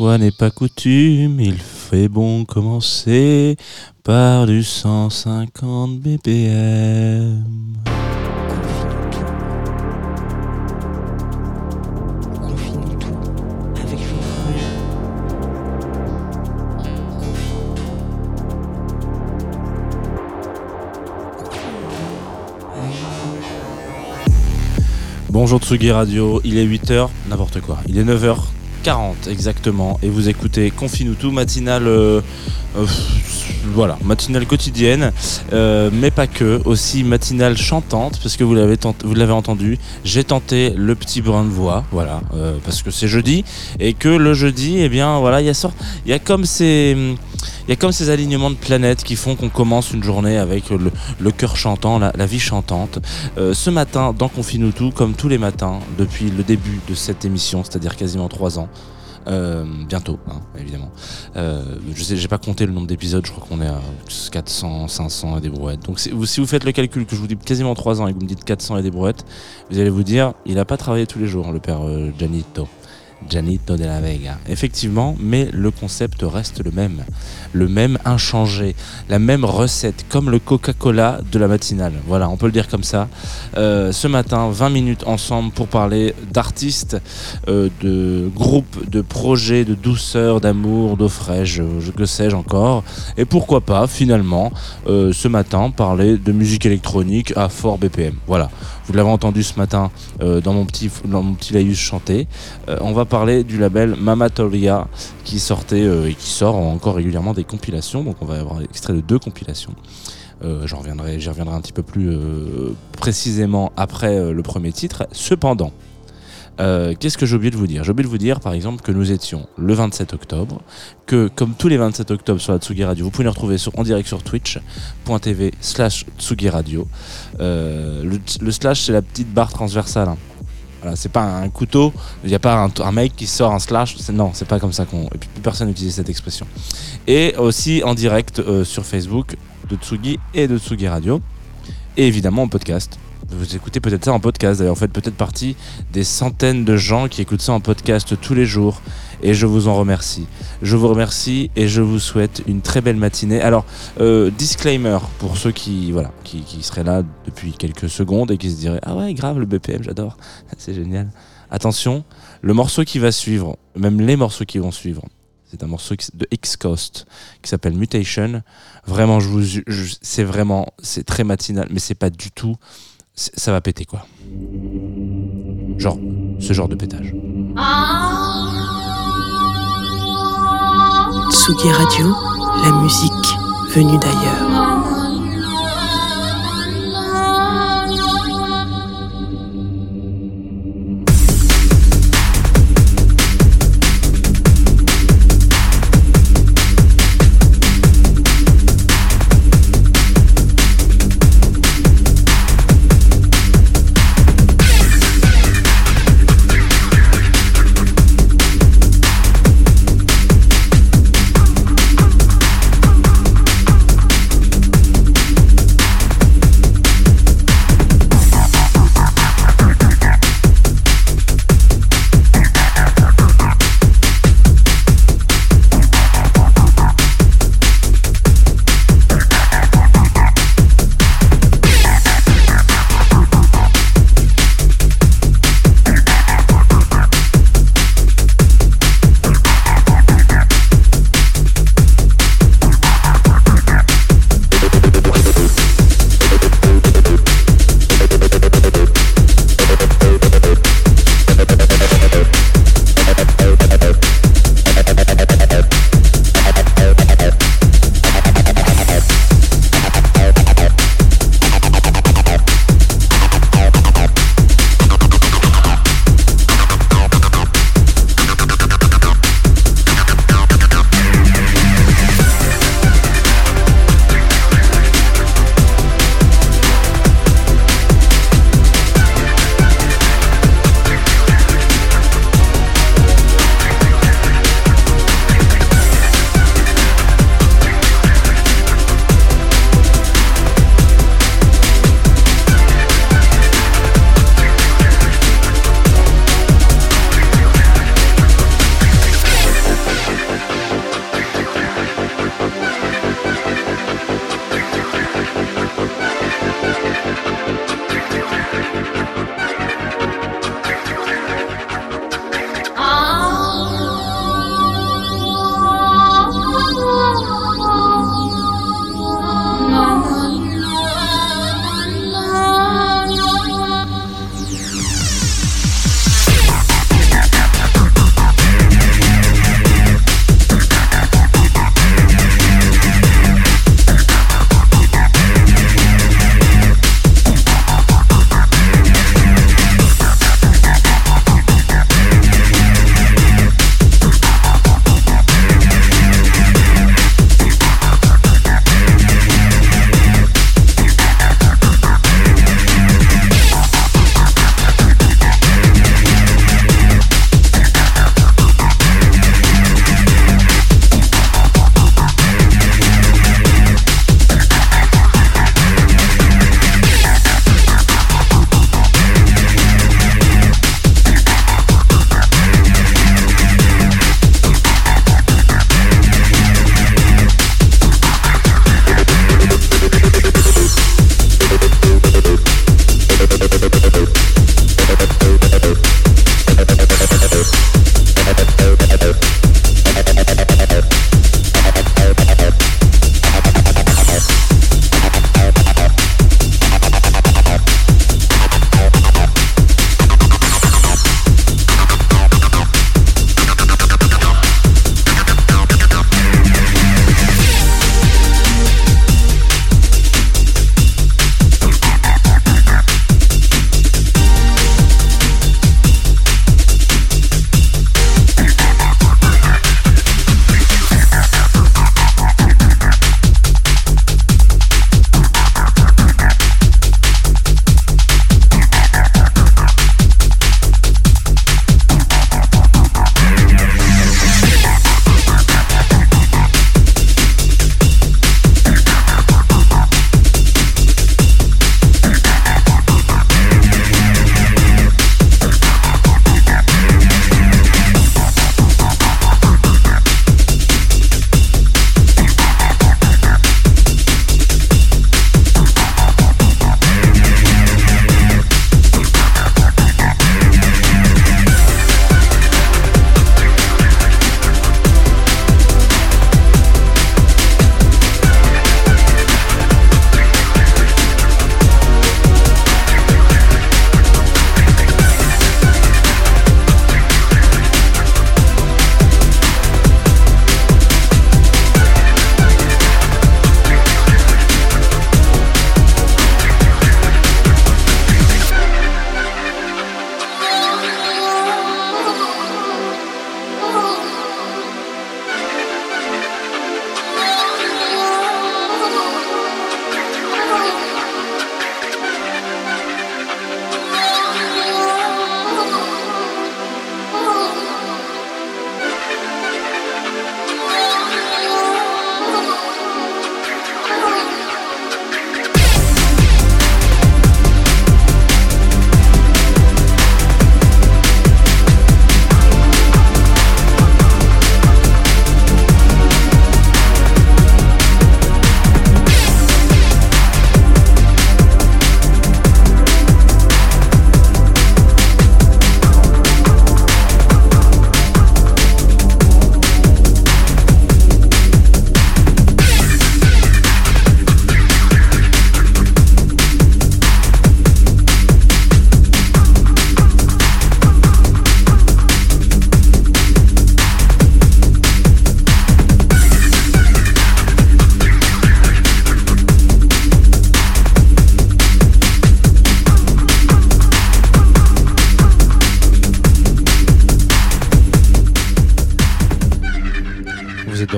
Fois n'est pas coutume, il fait bon commencer par du 150 BPM. Bonjour Tsugi Radio, il est 8h, n'importe quoi. Il est 9h40 exactement. Et vous écoutez Confine matinale euh, euh, voilà, matinale quotidienne euh, mais pas que, aussi matinale chantante parce que vous l'avez entendu, j'ai tenté le petit brin de voix, voilà, parce que c'est jeudi et que le jeudi eh bien voilà, il y a y a comme ces il y a comme ces alignements de planètes qui font qu'on commence une journée avec le, cœur chantant, la, vie chantante. Euh, ce matin, dans Confine tout, comme tous les matins, depuis le début de cette émission, c'est-à-dire quasiment trois ans, euh, bientôt, hein, évidemment. Euh, je sais, j'ai pas compté le nombre d'épisodes, je crois qu'on est à 400, 500 et des brouettes. Donc si vous, faites le calcul que je vous dis quasiment trois ans et que vous me dites 400 et des brouettes, vous allez vous dire, il a pas travaillé tous les jours, le père euh, Gianito. Gianito de la Vega. Effectivement, mais le concept reste le même. Le même inchangé. La même recette, comme le Coca-Cola de la matinale. Voilà, on peut le dire comme ça. Euh, ce matin, 20 minutes ensemble pour parler d'artistes, euh, de groupes, de projets, de douceur, d'amour, d'eau fraîche, je, je- que sais-je encore. Et pourquoi pas, finalement, euh, ce matin, parler de musique électronique à fort BPM. Voilà. Vous l'avez entendu ce matin euh, dans mon petit dans mon petit laïus chanté. Euh, on va parler du label Mamatoria qui sortait euh, et qui sort encore régulièrement des compilations. Donc on va avoir extrait de deux compilations. Euh, j'en reviendrai, j'y reviendrai un petit peu plus euh, précisément après le premier titre. Cependant, qu'est-ce que j'ai oublié de vous dire? J'ai oublié de vous dire par exemple que nous étions le 27 octobre, que comme tous les 27 octobre sur la Tsugi Radio, vous pouvez nous retrouver sur, en direct sur twitch.tv slash Tsugi Radio. Le, le slash c'est la petite barre transversale. hein. Voilà, c'est pas un couteau, il n'y a pas un, mec qui sort un slash, non, c'est pas comme ça qu'on. Et puis plus personne n'utilise cette expression. Et aussi en direct euh, sur Facebook de Tsugi et de Tsugi Radio. Et évidemment en podcast. Vous écoutez peut-être ça en podcast, d'ailleurs, vous faites peut-être partie des centaines de gens qui écoutent ça en podcast tous les jours. Et je vous en remercie. Je vous remercie et je vous souhaite une très belle matinée. Alors, euh, disclaimer pour ceux qui, voilà, qui, seraient là depuis quelques secondes et qui se diraient Ah ouais, grave, le BPM, j'adore. C'est génial. Attention, le morceau qui va suivre, même les morceaux qui vont suivre, c'est un morceau de X-Coast qui s'appelle Mutation. Vraiment, je vous, c'est vraiment, c'est très matinal, mais c'est pas du tout, ça va péter quoi. Genre, ce genre de pétage. Tsugi Radio, la musique venue d'ailleurs.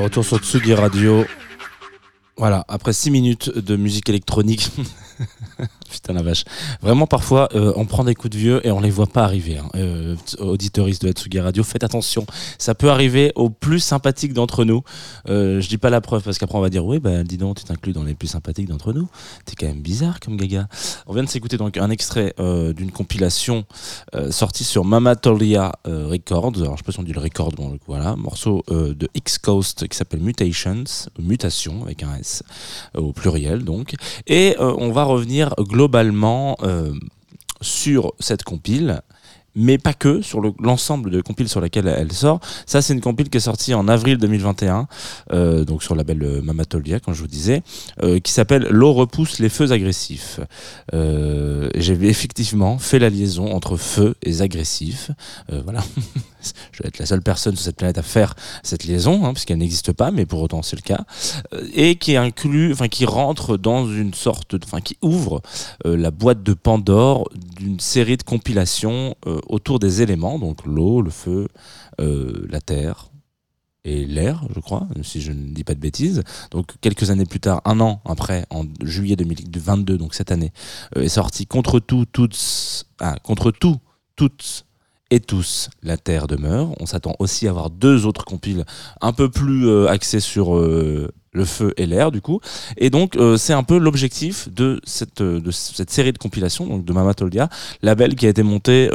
Retour sur Tsugi Radio. Voilà, après 6 minutes de musique électronique. Putain la vache. Vraiment parfois euh, on prend des coups de vieux et on les voit pas arriver. Hein. Euh, auditeuristes de Hatsugi Radio, faites attention. Ça peut arriver aux plus sympathiques d'entre nous. Euh, je dis pas la preuve parce qu'après on va dire oui bah dis donc tu t'inclus dans les plus sympathiques d'entre nous. T'es quand même bizarre comme gaga. On vient de s'écouter donc un extrait euh, d'une compilation sortie sur Mamatolia Records. Alors je sais pas si on dit le record, bon voilà, morceau de X Coast qui s'appelle Mutations, Mutation avec un S au pluriel donc. Et on va revenir globalement euh, sur cette compile mais pas que, sur le- l'ensemble de compiles sur laquelle elle sort. Ça, c'est une compile qui est sortie en avril 2021, euh, donc sur le label euh, Mamatolia, comme je vous disais, qui s'appelle L'eau repousse les feux agressifs. J'ai effectivement fait la liaison entre feu et agressif. Voilà. je vais être la seule personne sur cette planète à faire cette liaison, hein, puisqu'elle n'existe pas, mais pour autant c'est le cas. Euh, et qui inclut, enfin qui rentre dans une sorte, enfin qui ouvre euh, la boîte de Pandore d'une série de compilations euh, autour des éléments, donc l'eau, le feu, la terre et l'air, je crois, si je ne dis pas de bêtises. Donc quelques années plus tard, un an après, en juillet 2022, donc cette année, est sorti contre tout, toutes, ah, contre tout, toutes et tous, la Terre demeure. On s'attend aussi à avoir deux autres compiles un peu plus euh, axés sur euh, le feu et l'air, du coup. Et donc, euh, c'est un peu l'objectif de cette, série de compilations, donc de Mamatolia, label qui a été monté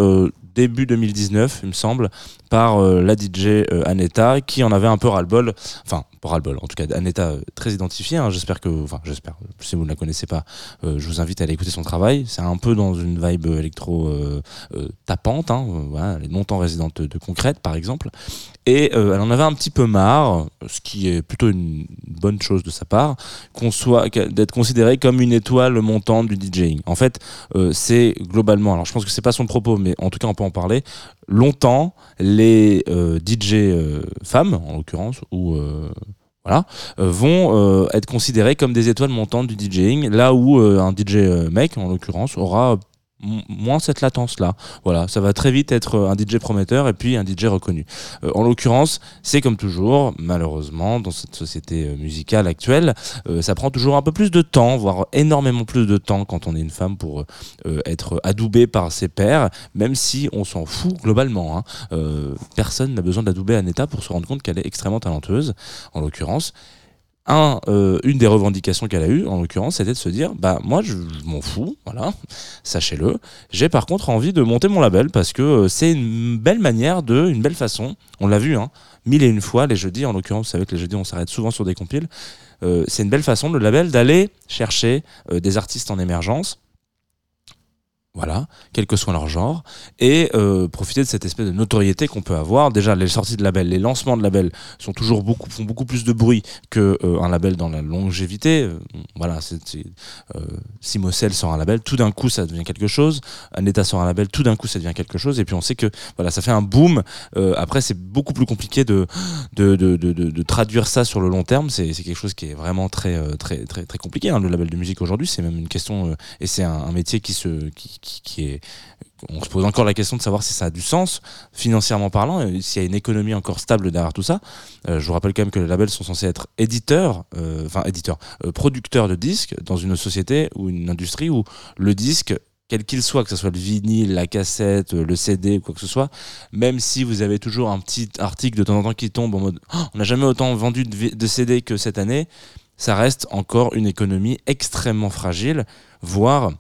début 2019, il me semble, par euh, la DJ euh, Aneta, qui en avait un peu ras-le-bol, enfin, pas ras-le-bol, en tout cas, Aneta euh, très identifiée, hein, j'espère que, enfin, j'espère, si vous ne la connaissez pas, je vous invite à aller écouter son travail, c'est un peu dans une vibe électro tapante, hein, voilà, elle résidente de Concrète, par exemple, et elle en avait un petit peu marre, ce qui est plutôt une bonne chose de sa part, qu'on soit d'être considéré comme une étoile montante du DJing. En fait, c'est globalement, alors je pense que c'est pas son propos, mais en tout cas on peut parler. Longtemps, les euh, DJ euh, femmes, en l'occurrence, ou euh, voilà, vont être considérées comme des étoiles montantes du DJing, là où un DJ mec, en l'occurrence, aura moins cette latence là voilà ça va très vite être euh, un DJ prometteur et puis un DJ reconnu. Euh, en l'occurrence c'est comme toujours malheureusement dans cette société euh, musicale actuelle ça prend toujours un peu plus de temps voire énormément plus de temps quand on est une femme pour être adoubée par ses pairs même si on s'en fout globalement hein. Personne n'a besoin d'adouber Aneta pour se rendre compte qu'elle est extrêmement talentueuse. En l'occurrence euh, une des revendications qu'elle a eues, en l'occurrence, c'était de se dire, bah moi je, m'en fous, voilà, sachez-le. J'ai par contre envie de monter mon label parce que euh, c'est une belle manière de, une belle façon. On l'a vu, hein, mille et une fois les jeudis. En l'occurrence, vous savez que les jeudis on s'arrête souvent sur des compiles. Euh, c'est une belle façon le label d'aller chercher des artistes en émergence. Voilà, quel que soit leur genre, et euh, profiter de cette espèce de notoriété qu'on peut avoir. Déjà, les sorties de label, les lancements de label sont toujours beaucoup, font beaucoup plus de bruit que euh, un label dans la longévité. Euh, voilà, c'est, euh, si sort un label, tout d'un coup ça devient quelque chose. Aneta sort un label, tout d'un coup ça devient quelque chose. Et puis on sait que voilà, ça fait un boom. Euh, après, c'est beaucoup plus compliqué de de, de, de, de- traduire ça sur le long terme. C'est, quelque chose qui est vraiment très très très très compliqué. hein, le label de musique aujourd'hui, c'est même une question et c'est un, un métier qui se qui, on se pose encore la question de savoir si ça a du sens financièrement parlant, s'il y a une économie encore stable derrière tout ça. Euh, je vous rappelle quand même que les labels sont censés être éditeurs, euh, enfin éditeurs, euh, producteurs de disques dans une société ou une industrie où le disque quel qu'il soit, que ce soit le vinyle, la cassette, le CD ou quoi que ce soit, même si vous avez toujours un petit article de temps en temps qui tombe en mode Oh, on n'a jamais autant vendu de CD que cette année, ça reste encore une économie extrêmement fragile, voire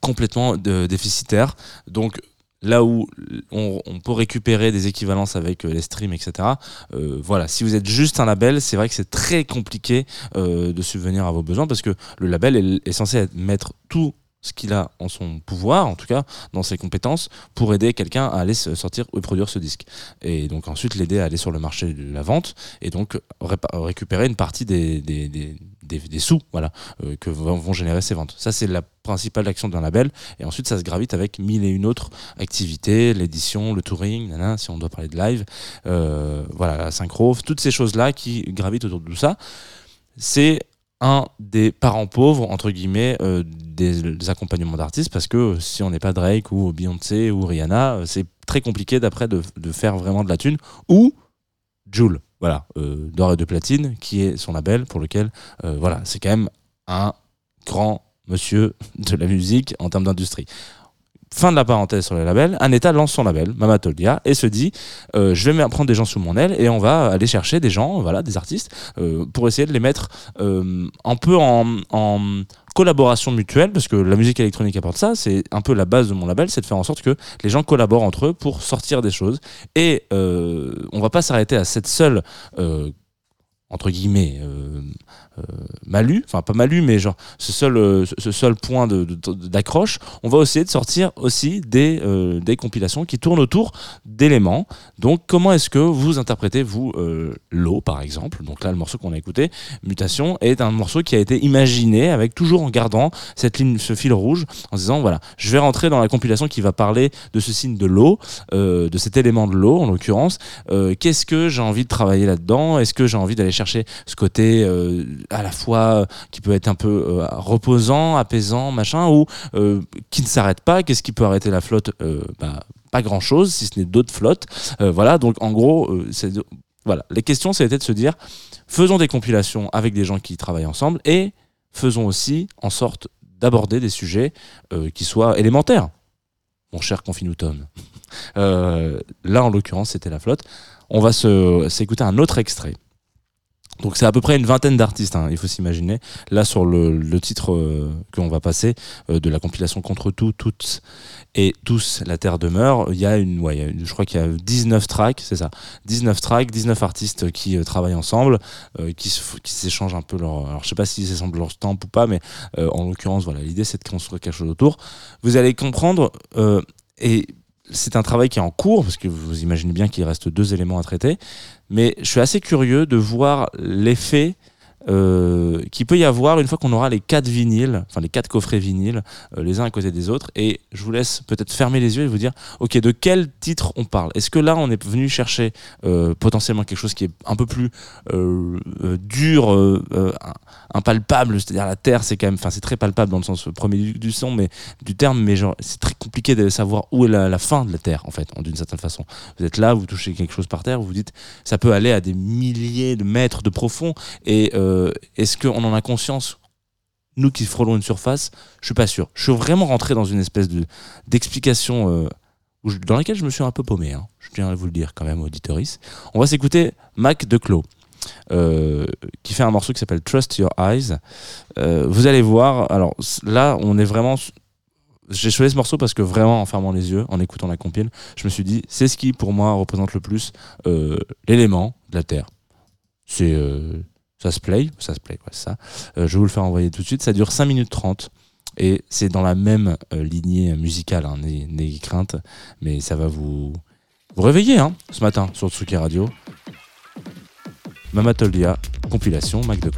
complètement déficitaire. Donc là où on, peut récupérer des équivalences avec euh, les streams, etc. euh, voilà, si vous êtes juste un label, c'est vrai que c'est très compliqué euh, de subvenir à vos besoins parce que le label est, est censé mettre tout ce qu'il a en son pouvoir, en tout cas dans ses compétences, pour aider quelqu'un à aller sortir ou produire ce disque. Et donc ensuite l'aider à aller sur le marché de la vente et donc récupérer une partie des, des, des, sous voilà, euh, que vont générer ces ventes. Ça c'est la principale action d'un label et ensuite ça se gravite avec mille et une autres activités, l'édition, le touring, si on doit parler de live, euh, voilà, la synchro, toutes ces choses-là qui gravitent autour de tout ça. C'est un des parents pauvres, entre guillemets, euh, des, accompagnements d'artistes, parce que si on n'est pas Drake ou Beyoncé ou Rihanna, euh, c'est très compliqué d'après de, de faire vraiment de la thune, ou Joule. voilà, d'or et de platine, qui est son label pour lequel, voilà, c'est quand même un grand monsieur de la musique en termes d'industrie fin de la parenthèse sur les labels, un lance son label, Mamatolia, et se dit euh, je vais prendre des gens sous mon aile et on va aller chercher des gens, voilà, des artistes, euh, pour essayer de les mettre euh, un peu en, collaboration mutuelle, parce que la musique électronique apporte ça, c'est un peu la base de mon label, c'est de faire en sorte que les gens collaborent entre eux pour sortir des choses. Et on va pas s'arrêter à cette seule entre guillemets euh, Malu, enfin pas Malu, mais genre ce seul, euh, ce seul point d'accroche, on va essayer de sortir aussi des, euh, des compilations qui tournent autour d'éléments. Donc comment est-ce que vous interprétez, vous, l'eau par exemple? Donc là, le morceau qu'on a écouté, Mutation, est un morceau qui a été imaginé avec toujours en gardant cette ligne, ce fil rouge, en disant voilà, je vais rentrer dans la compilation qui va parler de ce signe de l'eau, de cet élément de l'eau en l'occurrence. Qu'est-ce que j'ai envie de travailler là-dedans? Est-ce que j'ai envie d'aller chercher ce côté à la fois euh, qui peut être un peu euh, reposant, apaisant, machin, ou euh, qui ne s'arrête pas. Qu'est-ce qui peut arrêter la flotte bah, Pas grand-chose, si ce n'est d'autres flottes. voilà, donc en gros, voilà. Les questions, c'était de se dire, faisons des compilations avec des gens qui travaillent ensemble et faisons aussi en sorte d'aborder des sujets qui soient élémentaires. Mon cher Confinutum. là, en l'occurrence, c'était la flotte. On va s'écouter un autre extrait donc c'est à peu près une vingtaine d'artistes, hein, il faut s'imaginer. Là sur le, titre euh, qu'on va passer euh, de la compilation Contre tout, toutes et tous, la Terre demeure, il y a une, je crois qu'il y a 19 tracks, c'est ça, 19 tracks, 19 artistes qui euh, travaillent ensemble, qui, s'échangent un peu leur, alors je sais pas s'ils s'échangent leur stamp ou pas, mais en l'occurrence voilà, l'idée c'est de construire quelque chose autour. Vous allez comprendre et c'est un travail qui est en cours, parce que vous imaginez bien qu'il reste deux éléments à traiter, mais je suis assez curieux de voir l'effet euh, qui peut y avoir une fois qu'on aura les quatre vinyles, enfin les quatre coffrets vinyles, euh, les uns à côté des autres. Et je vous laisse peut-être fermer les yeux et vous dire, ok, de quel titre on parle? Est-ce que là, on est venu chercher euh, potentiellement quelque chose qui est un peu plus dur, impalpable, c'est-à-dire la terre, c'est quand même, enfin c'est très palpable dans le sens premier du, son, mais du terme, mais genre c'est très compliqué de savoir où est la, fin de la terre en fait, d'une certaine façon. Vous êtes là, vous touchez quelque chose par terre, vous vous dites, ça peut aller à des milliers de mètres de profond et est-ce qu'on en a conscience nous qui frôlons une surface, je suis pas sûr. Je suis vraiment rentré dans une espèce de d'explication euh, dans laquelle je me suis un peu paumé. Hein. Je tiens à vous le dire quand même, auditoris. On va s'écouter Mac de Clos. Euh, qui fait un morceau qui s'appelle Trust Your Eyes. vous allez voir, alors là, on est vraiment. J'ai choisi ce morceau parce que vraiment, en fermant les yeux, en écoutant la compile, je me suis dit, c'est ce qui pour moi représente le plus l'élément de la Terre. C'est ça se play, ça se play, quoi, ça. Euh, je vous le faire envoyer tout de suite. Ça dure 5 minutes 30 et c'est dans la même euh, lignée musicale, hein, crainte, mais ça va vous, vous réveiller hein, ce matin sur Tsuki Radio. Mamatolia, compilation Mac de.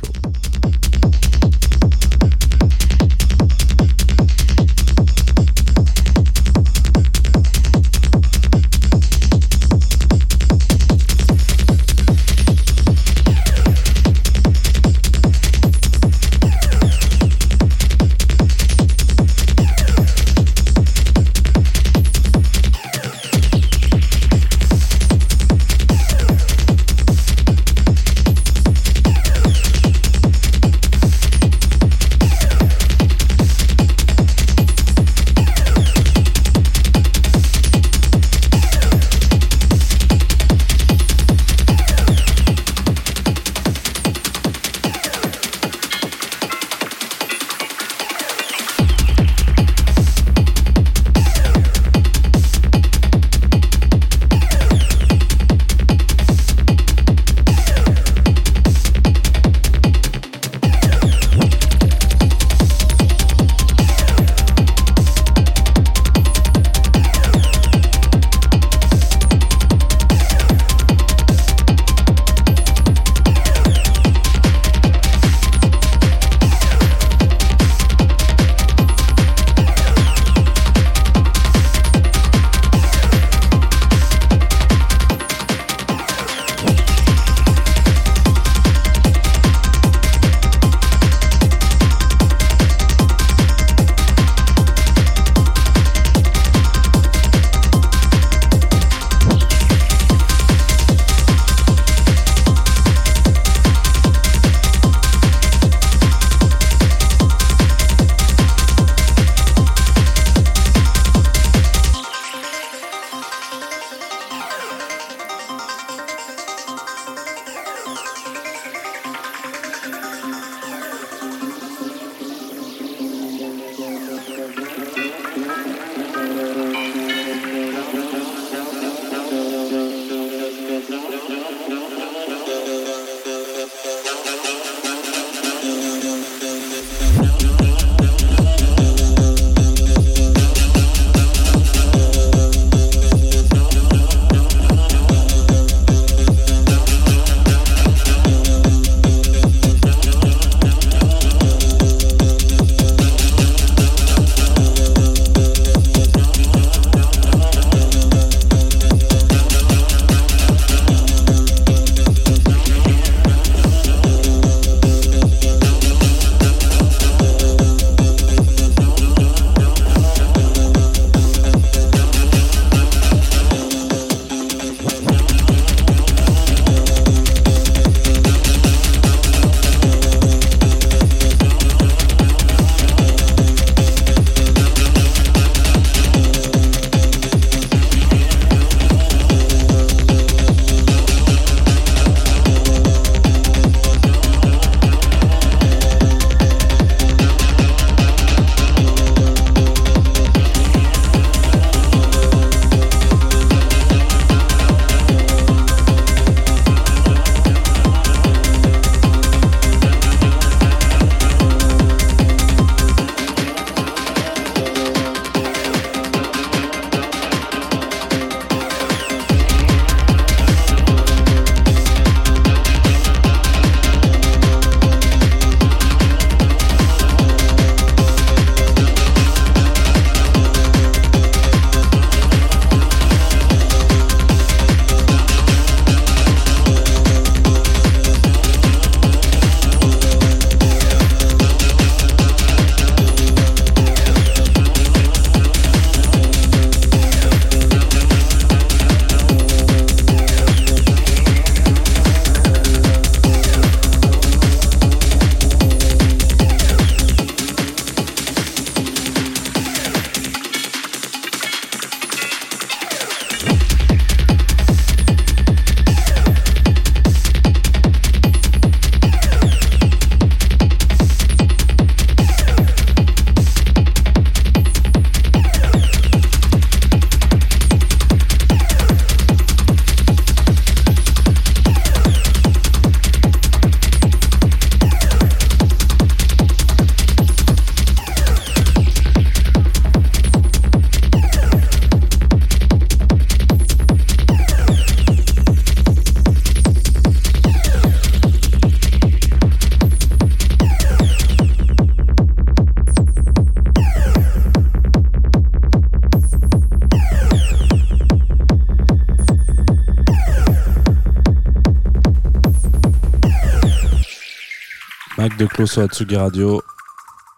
Mac de Closo Atsugi Radio,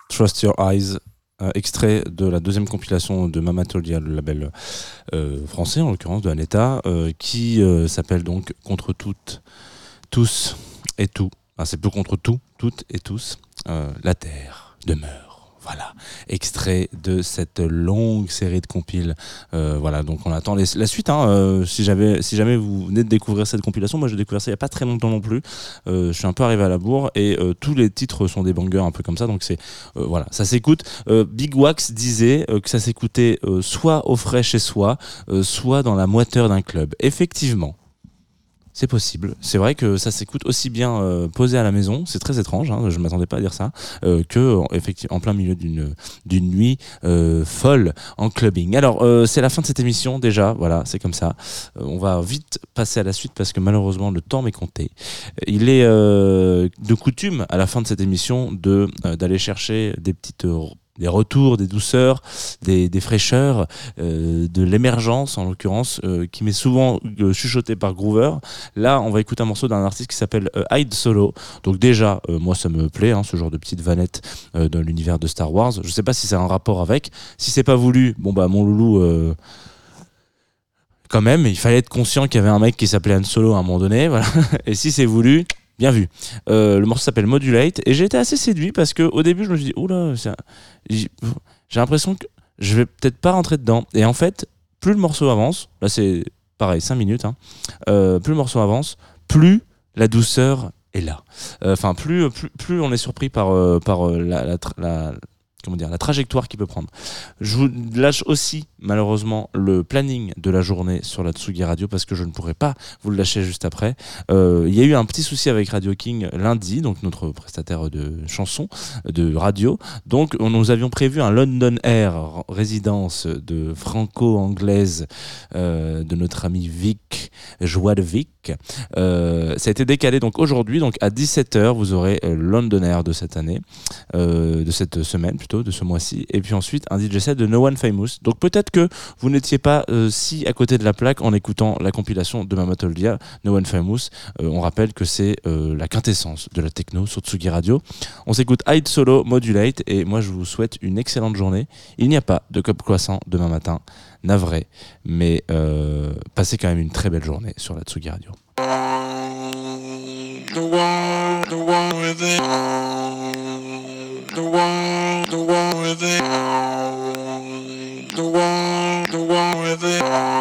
Trust Your Eyes, euh, extrait de la deuxième compilation de Mamatolia, le label euh, français en l'occurrence de Aneta, euh, qui s'appelle donc Contre toutes, tous et tout. Ah, c'est plus contre tout, toutes et tous. la terre demeure. Voilà, extrait de cette longue série de compiles. Euh, voilà, donc on attend la suite. Hein, euh, si, jamais vous venez de découvrir cette compilation, moi j'ai découvert ça il n'y a pas très longtemps non plus. Euh, je suis un peu arrivé à la bourre et tous les titres sont des bangers un peu comme ça. Donc c'est voilà, ça s'écoute. Big Wax disait que ça s'écoutait soit au frais chez soi, soit dans la moiteur d'un club. Effectivement, c'est possible. C'est vrai que ça s'écoute aussi bien euh, posé à la maison, c'est très étrange, hein, je ne m'attendais pas à dire ça, euh, que effectivement en plein milieu d'une d'une nuit euh, folle en clubbing. Alors c'est la fin de cette émission déjà, voilà, c'est comme ça. on va vite passer à la suite parce que malheureusement le temps m'est compté. Il est de coutume à la fin de cette émission de d'aller chercher des petites des retours, des douceurs, des, fraîcheurs, euh, de l'émergence en l'occurrence, euh, qui m'est souvent euh, chuchoté par Groover. Là, on va écouter un morceau d'un artiste qui s'appelle Hyde Solo. Donc déjà, moi ça me plaît, hein, ce genre de petite vanette dans l'univers de Star Wars. Je sais pas si c'est un rapport avec. Si c'est pas voulu, bon bah mon loulou quand même, il fallait être conscient qu'il y avait un mec qui s'appelait Han Solo à un moment donné, voilà. Et si c'est voulu, bien vu. le morceau s'appelle Modulate et j'ai été assez séduit parce que au début je me suis dit oula, j'ai l'impression que je vais peut-être pas rentrer dedans. Et en fait, plus le morceau avance, là c'est pareil, 5 minutes, hein, euh, plus le morceau avance, plus la douceur est là. Euh, enfin, plus, plus, on est surpris par, euh, par la, comment dire, la trajectoire qu'il peut prendre. Je vous lâche aussi malheureusement le planning de la journée sur la Tsugi Radio parce que je ne pourrai pas vous le lâcher juste après. Euh, il y a eu un petit souci avec Radio King lundi, donc notre prestataire de chansons de radio. Donc nous avions prévu un London Air résidence de franco-anglaise euh, de notre ami Vic, Joie Vic. Euh, ça a été décalé donc aujourd'hui, donc à 17h vous aurez London Air de cette année, de cette semaine plutôt, de ce mois-ci. Et puis ensuite un DJ set de No One Famous. Donc peut-être que vous n'étiez pas euh, si à côté de la plaque en écoutant la compilation de Mamatoldia, No One Famous. Euh, on rappelle que c'est euh, la quintessence de la techno sur Tsugi Radio. On s'écoute Hide Solo Modulate et moi je vous souhaite une excellente journée. Il n'y a pas de cop croissant demain matin, navré, mais passez quand même une très belle journée sur la Tsugi Radio. the wall, the wall with it. The wall, the wall with it.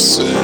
say.